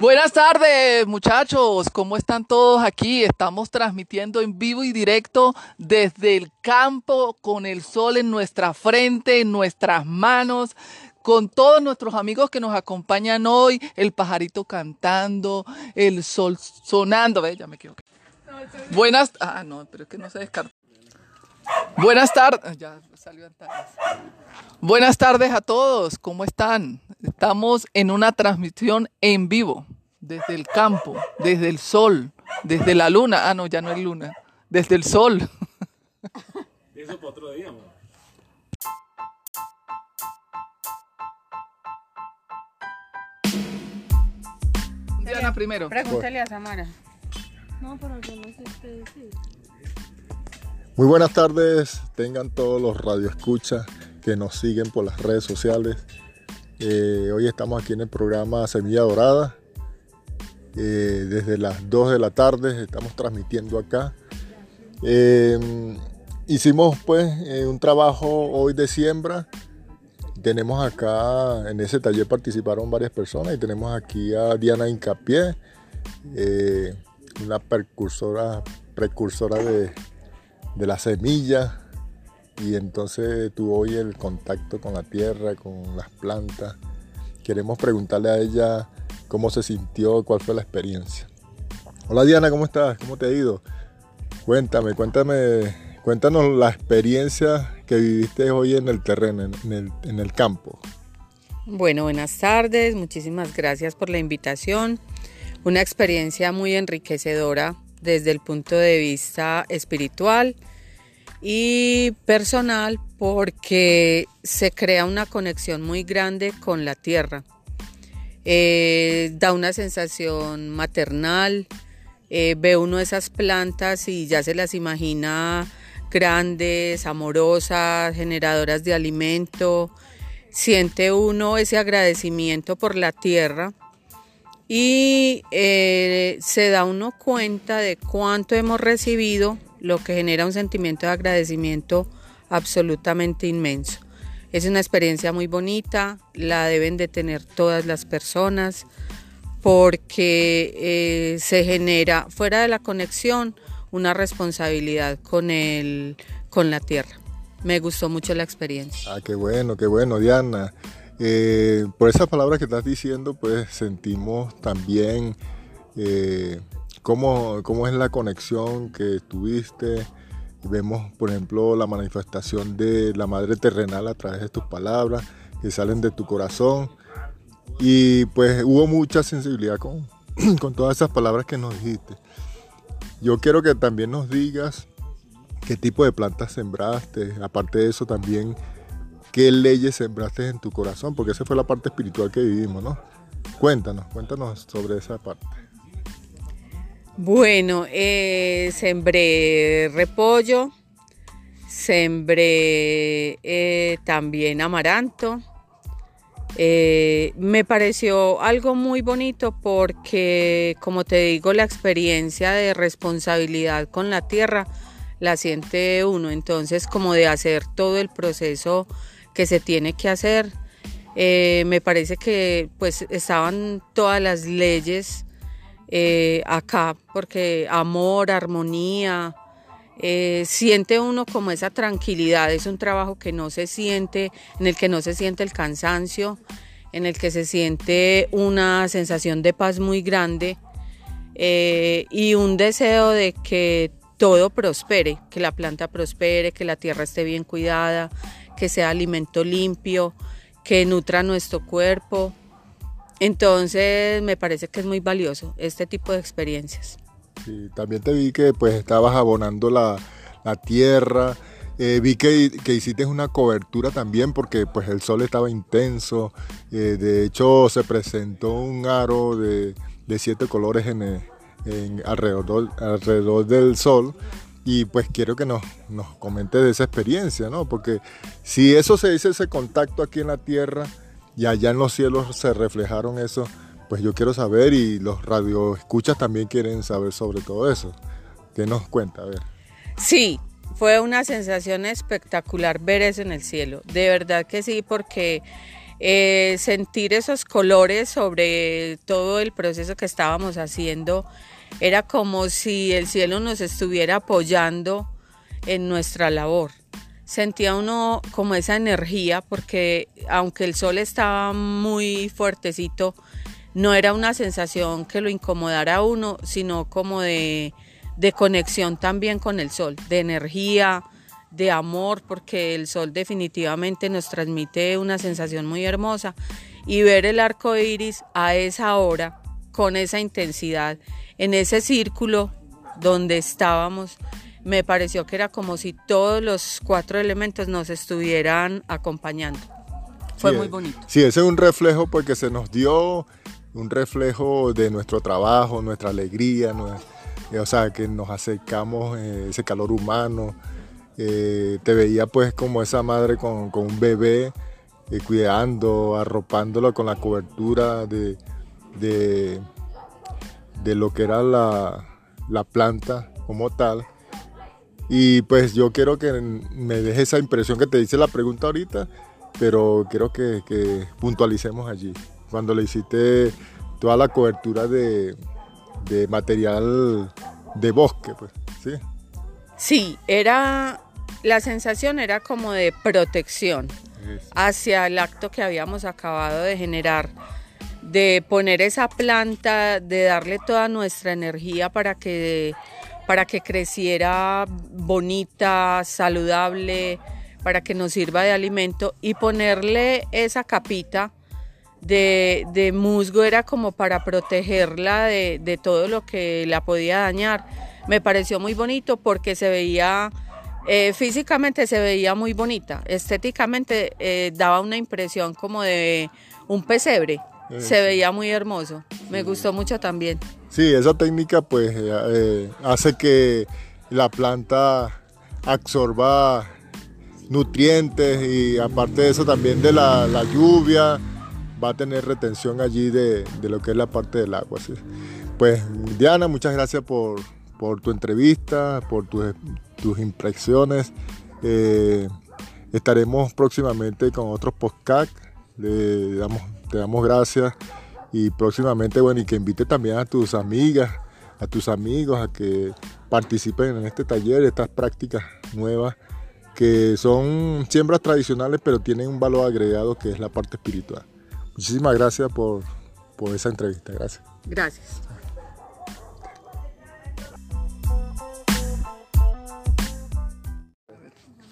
Buenas tardes, muchachos. ¿Cómo están todos aquí? Estamos transmitiendo en vivo y directo desde el campo con el sol en nuestra frente, en nuestras manos, con todos nuestros amigos que nos acompañan hoy, el pajarito cantando, el sol sonando. Ve, ya me. Buenas, ah, no, pero es que no se descarta. Buenas tardes. Buenas tardes a todos, ¿cómo están? Estamos en una transmisión en vivo, desde el campo, desde el sol, desde la luna. Ah, no, ya no es luna, desde el sol. Eso para otro día, amor. Diana primero. Pregúntale a Samara. No, pero yo no sé qué decir. Muy buenas tardes, tengan todos los radioescuchas que nos siguen por las redes sociales. Eh, hoy estamos aquí en el programa Semilla Dorada. Eh, desde las 2 de la tarde estamos transmitiendo acá. Eh, hicimos pues un trabajo hoy de siembra. Tenemos acá, en ese taller participaron varias personas y tenemos aquí a Diana Incapié, una precursora, precursora de de la semilla y entonces tuvo hoy el contacto con la tierra, con las plantas. Queremos preguntarle a ella cómo se sintió, cuál fue la experiencia. Hola Diana, ¿cómo estás? ¿Cómo te ha ido? Cuéntame, cuéntame, cuéntanos la experiencia que viviste hoy en el terreno, en el, en el campo. Bueno, buenas tardes, muchísimas gracias por la invitación. Una experiencia muy enriquecedora desde el punto de vista espiritual y personal porque se crea una conexión muy grande con la tierra. Eh, da una sensación maternal, eh, ve uno esas plantas y ya se las imagina grandes, amorosas, generadoras de alimento, siente uno ese agradecimiento por la tierra y eh, se da uno cuenta de cuánto hemos recibido, lo que genera un sentimiento de agradecimiento absolutamente inmenso. Es una experiencia muy bonita, la deben de tener todas las personas porque eh, se genera fuera de la conexión una responsabilidad con, el, con la tierra. Me gustó mucho la experiencia. Ah, qué bueno, qué bueno, Diana. Eh, por esas palabras que estás diciendo, pues sentimos también eh, cómo, es la conexión que tuviste. Vemos, por ejemplo, la manifestación de la Madre Terrenal a través de tus palabras que salen de tu corazón. Y pues hubo mucha sensibilidad con, con todas esas palabras que nos dijiste. Yo quiero que también nos digas qué tipo de plantas sembraste. Aparte de eso, también qué leyes sembraste en tu corazón, porque esa fue la parte espiritual que vivimos, ¿no? Cuéntanos, cuéntanos sobre esa parte. Bueno, eh, sembré repollo, sembré eh, también amaranto. Eh, me pareció algo muy bonito porque, como te digo, la experiencia de responsabilidad con la tierra la siente uno. Entonces, como de hacer todo el proceso que se tiene que hacer. Me parece que pues estaban todas las leyes eh, acá, porque amor, armonía, eh, siente uno como esa tranquilidad, es un trabajo que no se siente, en el que no se siente el cansancio, en el que se siente una sensación de paz muy grande y un deseo de que todo prospere, que la planta prospere, que la tierra esté bien cuidada, que sea alimento limpio, que nutra nuestro cuerpo. Entonces me parece que es muy valioso este tipo de experiencias. También te vi que pues estabas abonando la, tierra, eh, vi que, que, hiciste una cobertura también porque pues el sol estaba intenso, eh, de hecho se presentó un aro de, siete colores en, alrededor, alrededor del sol y pues quiero que nos, nos comente de esa experiencia, ¿no? Porque si eso se dice, ese contacto aquí en la tierra y allá en los cielos se reflejaron eso, pues yo quiero saber y los radioescuchas también quieren saber sobre todo eso. ¿Qué nos cuenta? Ver. Sí, fue una sensación espectacular ver eso en el cielo. De verdad que sí, porque eh, sentir esos colores sobre todo el proceso que estábamos haciendo era como si el cielo nos estuviera apoyando en nuestra labor. Sentía uno como esa energía porque aunque el sol estaba muy fuertecito, no era una sensación que lo incomodara a uno, sino como de, de conexión también con el sol, de energía, de amor, porque el sol definitivamente nos transmite una sensación muy hermosa. Y ver el arco iris a esa hora, con esa intensidad, en ese círculo donde estábamos, me pareció que era como si todos los cuatro elementos nos estuvieran acompañando. Fue muy bonito. Sí, ese es un reflejo porque se nos dio un reflejo de nuestro trabajo, nuestra alegría, o sea, que nos acercamos, eh, ese calor humano, eh, te veía pues como esa madre con, un bebé eh, cuidando, arropándolo con la cobertura de, de, lo que era la, planta como tal. Y pues yo quiero que me deje esa impresión que te dice la pregunta ahorita, pero quiero que, puntualicemos allí. Cuando le hiciste toda la cobertura de, de material de bosque, pues, ¿sí? Sí, era la sensación era como de protección hacia el acto que habíamos acabado de generar, de poner esa planta, de darle toda nuestra energía para que, para que creciera bonita, saludable, para que nos sirva de alimento. Y ponerle esa capita de, musgo era como para protegerla de, de todo lo que la podía dañar. Me pareció muy bonito porque se veía, eh, físicamente se veía muy bonita, estéticamente eh, daba una impresión como de un pesebre, eh, se veía muy hermoso, me gustó mucho también. Sí, esa técnica pues hace que la planta absorba nutrientes y aparte de eso también de la, lluvia va a tener retención allí de, lo que es la parte del agua. Pues Diana, muchas gracias por, por tu entrevista, por tus, impresiones. Eh, estaremos próximamente con otros podcasts. Le damos, te damos gracias y próximamente, bueno, y que invite también a tus amigas, a tus amigos a que participen en este taller, estas prácticas nuevas que son siembras tradicionales pero tienen un valor agregado que es la parte espiritual. Muchísimas gracias por, por esa entrevista. Gracias. Gracias.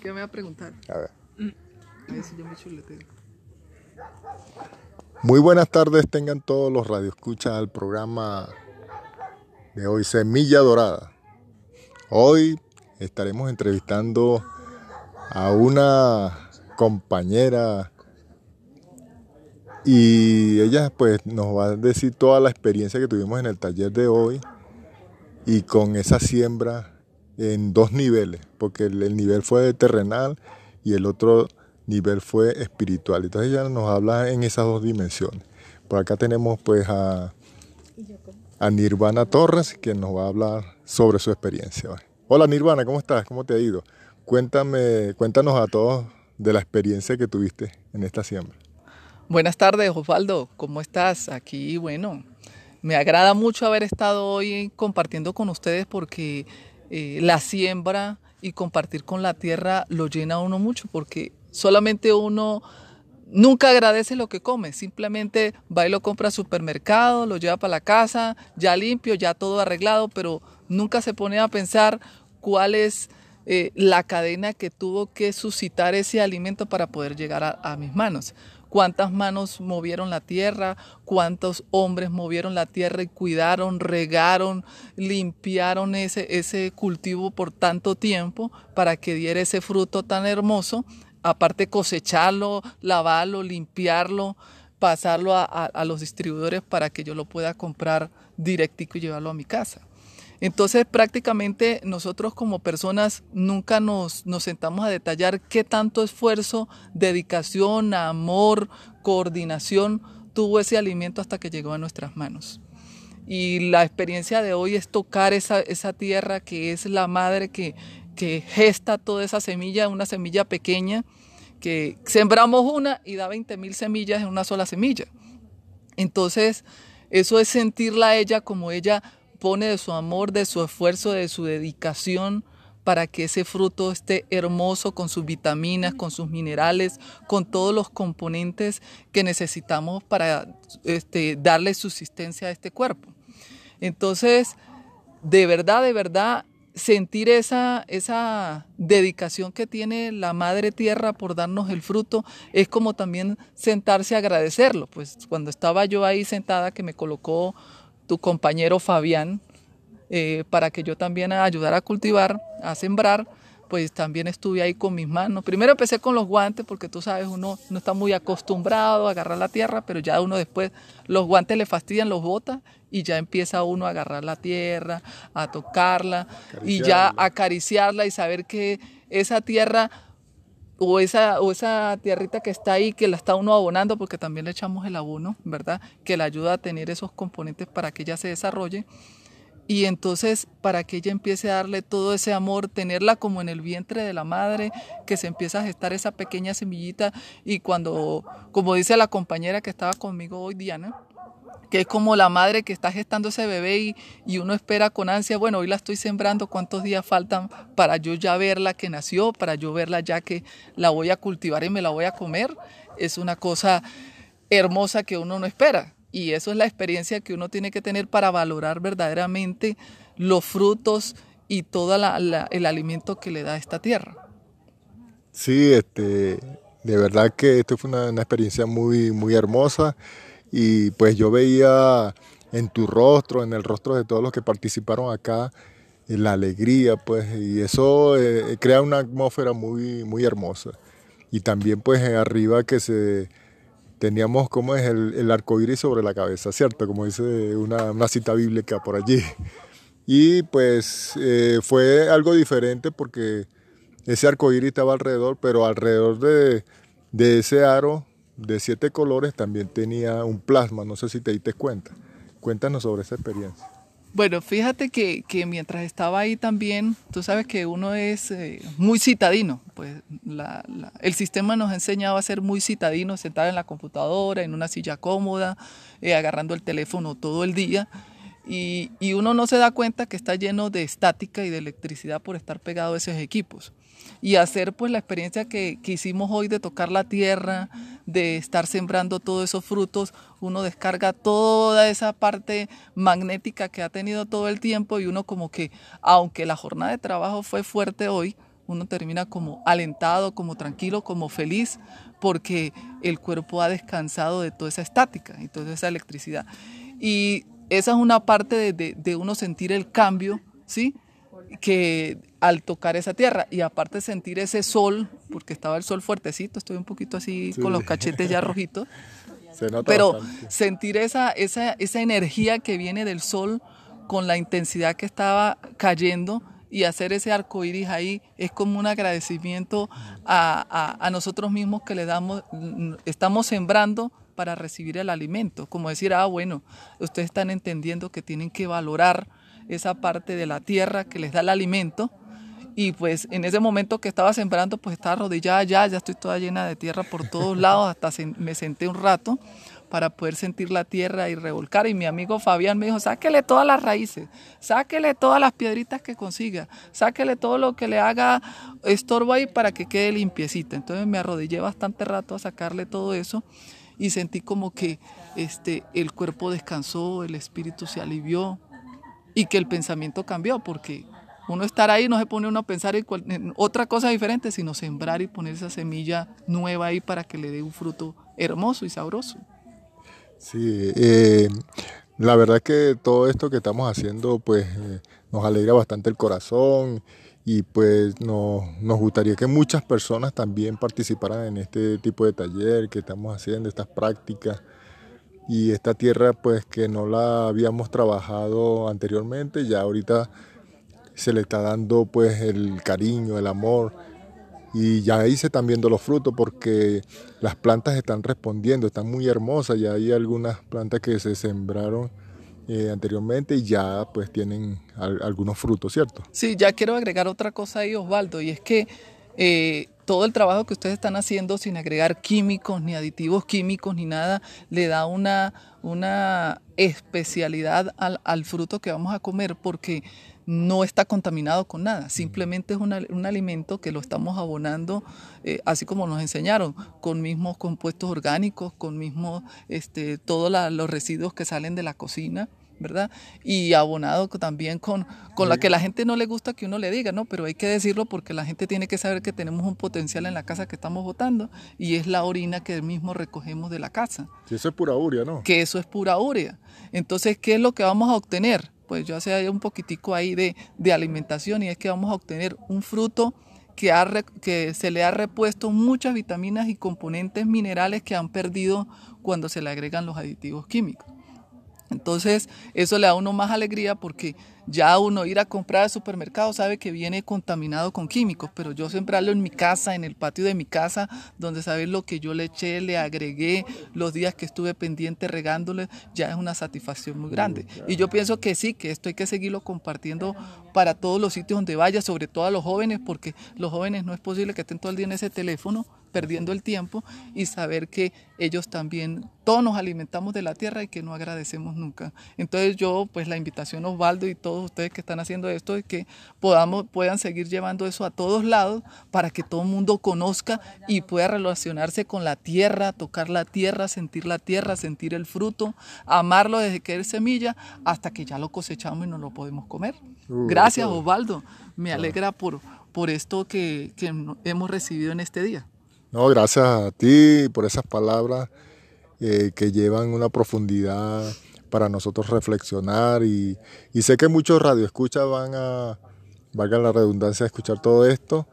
¿Qué me va a preguntar? A ver. Mm. yo me chuleteo. Muy buenas tardes tengan todos los radioescuchas al programa de hoy, Semilla Dorada. Hoy estaremos entrevistando a una compañera y ella pues nos va a decir toda la experiencia que tuvimos en el taller de hoy y con esa siembra en dos niveles, porque el, nivel fue terrenal y el otro nivel fue espiritual. Entonces ella nos habla en esas dos dimensiones. Por acá tenemos pues a, Nirvana Torres, que nos va a hablar sobre su experiencia. Hola Nirvana, ¿cómo estás? ¿Cómo te ha ido? Cuéntame, cuéntanos a todos de la experiencia que tuviste en esta siembra. Buenas tardes, Osvaldo. ¿Cómo estás? Aquí, bueno, me agrada mucho haber estado hoy compartiendo con ustedes porque eh, la siembra y compartir con la tierra lo llena a uno mucho porque solamente uno nunca agradece lo que come, simplemente va y lo compra al supermercado, lo lleva para la casa, ya limpio, ya todo arreglado, pero nunca se pone a pensar cuál es eh, la cadena que tuvo que suscitar ese alimento para poder llegar a mis manos. Cuántas manos movieron la tierra, cuántos hombres movieron la tierra y cuidaron, regaron, limpiaron ese, ese cultivo por tanto tiempo para que diera ese fruto tan hermoso, aparte cosecharlo, lavarlo, limpiarlo, pasarlo a, los distribuidores para que yo lo pueda comprar directico y llevarlo a mi casa. Entonces prácticamente nosotros como personas nunca nos, sentamos a detallar qué tanto esfuerzo, dedicación, amor, coordinación tuvo ese alimento hasta que llegó a nuestras manos. Y la experiencia de hoy es tocar esa, tierra que es la madre que, que gesta toda esa semilla, una semilla pequeña que sembramos una y da 20 mil semillas en una sola semilla. Entonces, eso es sentirla a ella como ella pone de su amor, de su esfuerzo, de su dedicación para que ese fruto esté hermoso con sus vitaminas, con sus minerales, con todos los componentes que necesitamos para este, darle subsistencia a este cuerpo. Entonces, de verdad, de verdad, sentir esa, esa dedicación que tiene la Madre Tierra por darnos el fruto es como también sentarse a agradecerlo. Pues cuando estaba yo ahí sentada que me colocó tu compañero Fabián eh, para que yo también ayudara a cultivar, a sembrar, pues también estuve ahí con mis manos. Primero empecé con los guantes porque tú sabes, uno no está muy acostumbrado a agarrar la tierra, pero ya uno después los guantes le fastidian, los bota y ya empieza uno a agarrar la tierra, a tocarla y ya acariciarla y saber que esa tierra o esa, o esa tierrita que está ahí, que la está uno abonando, porque también le echamos el abono, ¿verdad? Que le ayuda a tener esos componentes para que ella se desarrolle y entonces para que ella empiece a darle todo ese amor, tenerla como en el vientre de la madre, que se empieza a gestar esa pequeña semillita y cuando, como dice la compañera que estaba conmigo hoy, Diana, que es como la madre que está gestando ese bebé y, y, uno espera con ansia, bueno, hoy la estoy sembrando, ¿cuántos días faltan para yo ya verla que nació, para yo verla ya que la voy a cultivar y me la voy a comer? Es una cosa hermosa que uno no espera. Y eso es la experiencia que uno tiene que tener para valorar verdaderamente los frutos y todo el alimento que le da esta tierra. Sí, este, de verdad que esto fue una, experiencia muy, muy hermosa y pues yo veía en tu rostro, en el rostro de todos los que participaron acá, la alegría, pues, y eso eh, crea una atmósfera muy, muy hermosa. Y también pues arriba que se teníamos como es el, arco iris sobre la cabeza, ¿cierto? Como dice una, una cita bíblica por allí. Y pues eh, fue algo diferente porque ese arco iris estaba alrededor, pero alrededor de, de ese aro de siete colores también tenía un plasma, no sé si te diste cuenta. Cuéntanos sobre esa experiencia. Bueno, fíjate que, que, mientras estaba ahí también, tú sabes que uno es eh, muy citadino, pues la, el sistema nos ha enseñado a ser muy citadino, sentado en la computadora, en una silla cómoda, eh, agarrando el teléfono todo el día, y, y, uno no se da cuenta que está lleno de estática y de electricidad por estar pegado a esos equipos y hacer pues la experiencia que, que, hicimos hoy de tocar la tierra, de estar sembrando todos esos frutos, uno descarga toda esa parte magnética que ha tenido todo el tiempo y uno como que, aunque la jornada de trabajo fue fuerte hoy, uno termina como alentado, como tranquilo, como feliz, porque el cuerpo ha descansado de toda esa estática y toda esa electricidad. Y esa es una parte de, de, de uno sentir el cambio, ¿sí? que al tocar esa tierra y aparte sentir ese sol, porque estaba el sol fuertecito, estoy un poquito así con los cachetes ya rojitos, pero sentir esa, esa, esa energía que viene del sol con la intensidad que estaba cayendo y hacer ese arco iris ahí es como un agradecimiento a, a, a nosotros mismos que le damos, estamos sembrando para recibir el alimento, como decir, ah, bueno, ustedes están entendiendo que tienen que valorar esa parte de la tierra que les da el alimento. Y pues en ese momento que estaba sembrando, pues estaba arrodillada ya, ya estoy toda llena de tierra por todos lados, hasta me senté un rato para poder sentir la tierra y revolcar. Y mi amigo Fabián me dijo, sáquele todas las raíces, sáquele todas las piedritas que consiga, sáquele todo lo que le haga estorbo ahí para que quede limpiecita. Entonces me arrodillé bastante rato a sacarle todo eso y sentí como que este, el cuerpo descansó, el espíritu se alivió, y que el pensamiento cambió, porque uno estar ahí no se pone uno a pensar en, otra cosa diferente, sino sembrar y poner esa semilla nueva ahí para que le dé un fruto hermoso y sabroso. Sí, eh, la verdad que todo esto que estamos haciendo pues eh, nos alegra bastante el corazón y pues nos, nos gustaría que muchas personas también participaran en este tipo de taller que estamos haciendo, estas prácticas y esta tierra pues que no la habíamos trabajado anteriormente, ya ahorita se le está dando pues el cariño, el amor y ya ahí se están viendo los frutos porque las plantas están respondiendo, están muy hermosas, ya hay algunas plantas que se sembraron eh, anteriormente y ya pues tienen algunos frutos, ¿cierto? Sí, ya quiero agregar otra cosa ahí Osvaldo y es que eh, todo el trabajo que ustedes están haciendo sin agregar químicos, ni aditivos químicos, ni nada, le da una, una especialidad al, al fruto que vamos a comer porque no está contaminado con nada, simplemente es un alimento que lo estamos abonando, eh, así como nos enseñaron, con mismos compuestos orgánicos, con mismos, este, todos los residuos que salen de la cocina. ¿verdad? Y abonado también con, con la que la gente no le gusta que uno le diga, ¿no? Pero hay que decirlo porque la gente tiene que saber que tenemos un potencial en la casa que estamos botando y es la orina que mismo recogemos de la casa. Sí, eso es pura urea, ¿no? Que eso es pura urea. Entonces, ¿qué es lo que vamos a obtener? Pues yo hace un poquitico ahí de, alimentación y es que vamos a obtener un fruto que, que se le ha repuesto muchas vitaminas y componentes minerales que han perdido cuando se le agregan los aditivos químicos. Entonces, eso le da a uno más alegría porque ya uno ir a comprar al supermercado sabe que viene contaminado con químicos, pero yo sembrarlo en mi casa, en el patio de mi casa, donde sabes lo que yo le eché, le agregué, los días que estuve pendiente regándole, ya es una satisfacción muy grande. Y yo pienso que sí, que esto hay que seguirlo compartiendo para todos los sitios donde vaya, sobre todo a los jóvenes, porque los jóvenes no es posible que estén todo el día en ese teléfono perdiendo el tiempo y saber que ellos también, todos nos alimentamos de la tierra y que no agradecemos nunca. Entonces yo, pues la invitación Osvaldo y todos ustedes que están haciendo esto es que podamos, puedan seguir llevando eso a todos lados para que todo el mundo conozca y pueda relacionarse con la tierra, tocar la tierra, sentir la tierra, sentir el fruto, amarlo desde que es semilla hasta que ya lo cosechamos y no lo podemos comer. Gracias Osvaldo, me alegra por, por esto que, que hemos recibido en este día. No, gracias a ti por esas palabras eh, que llevan una profundidad para nosotros reflexionar y, sé que muchos radioescuchas van a, valga la redundancia, a escuchar todo esto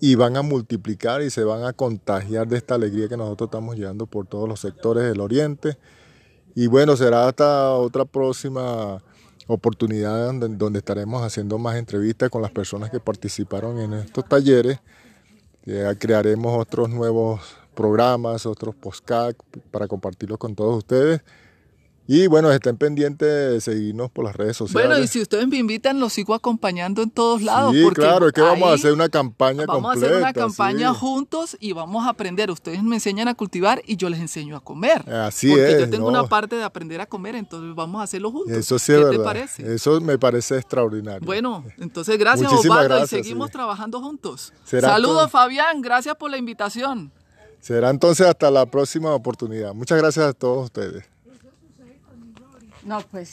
y van a multiplicar y se van a contagiar de esta alegría que nosotros estamos llevando por todos los sectores del oriente. Y bueno, será hasta otra próxima oportunidad donde estaremos haciendo más entrevistas con las personas que participaron en estos talleres crearemos otros nuevos programas, otros postcac para compartirlos con todos ustedes. Y bueno, estén pendientes de seguirnos por las redes sociales. Bueno, y si ustedes me invitan, los sigo acompañando en todos lados. Sí, claro, es que vamos a hacer una campaña vamos completa. Vamos a hacer una campaña juntos y vamos a aprender. Ustedes me enseñan a cultivar y yo les enseño a comer. Así porque es. yo tengo una parte de aprender a comer, entonces vamos a hacerlo juntos. Eso sí ¿Qué te parece? Eso me parece extraordinario. Bueno, entonces gracias Osvaldo y seguimos trabajando juntos. Saludos Fabián, gracias por la invitación. Será entonces hasta la próxima oportunidad. Muchas gracias a todos ustedes. No, pues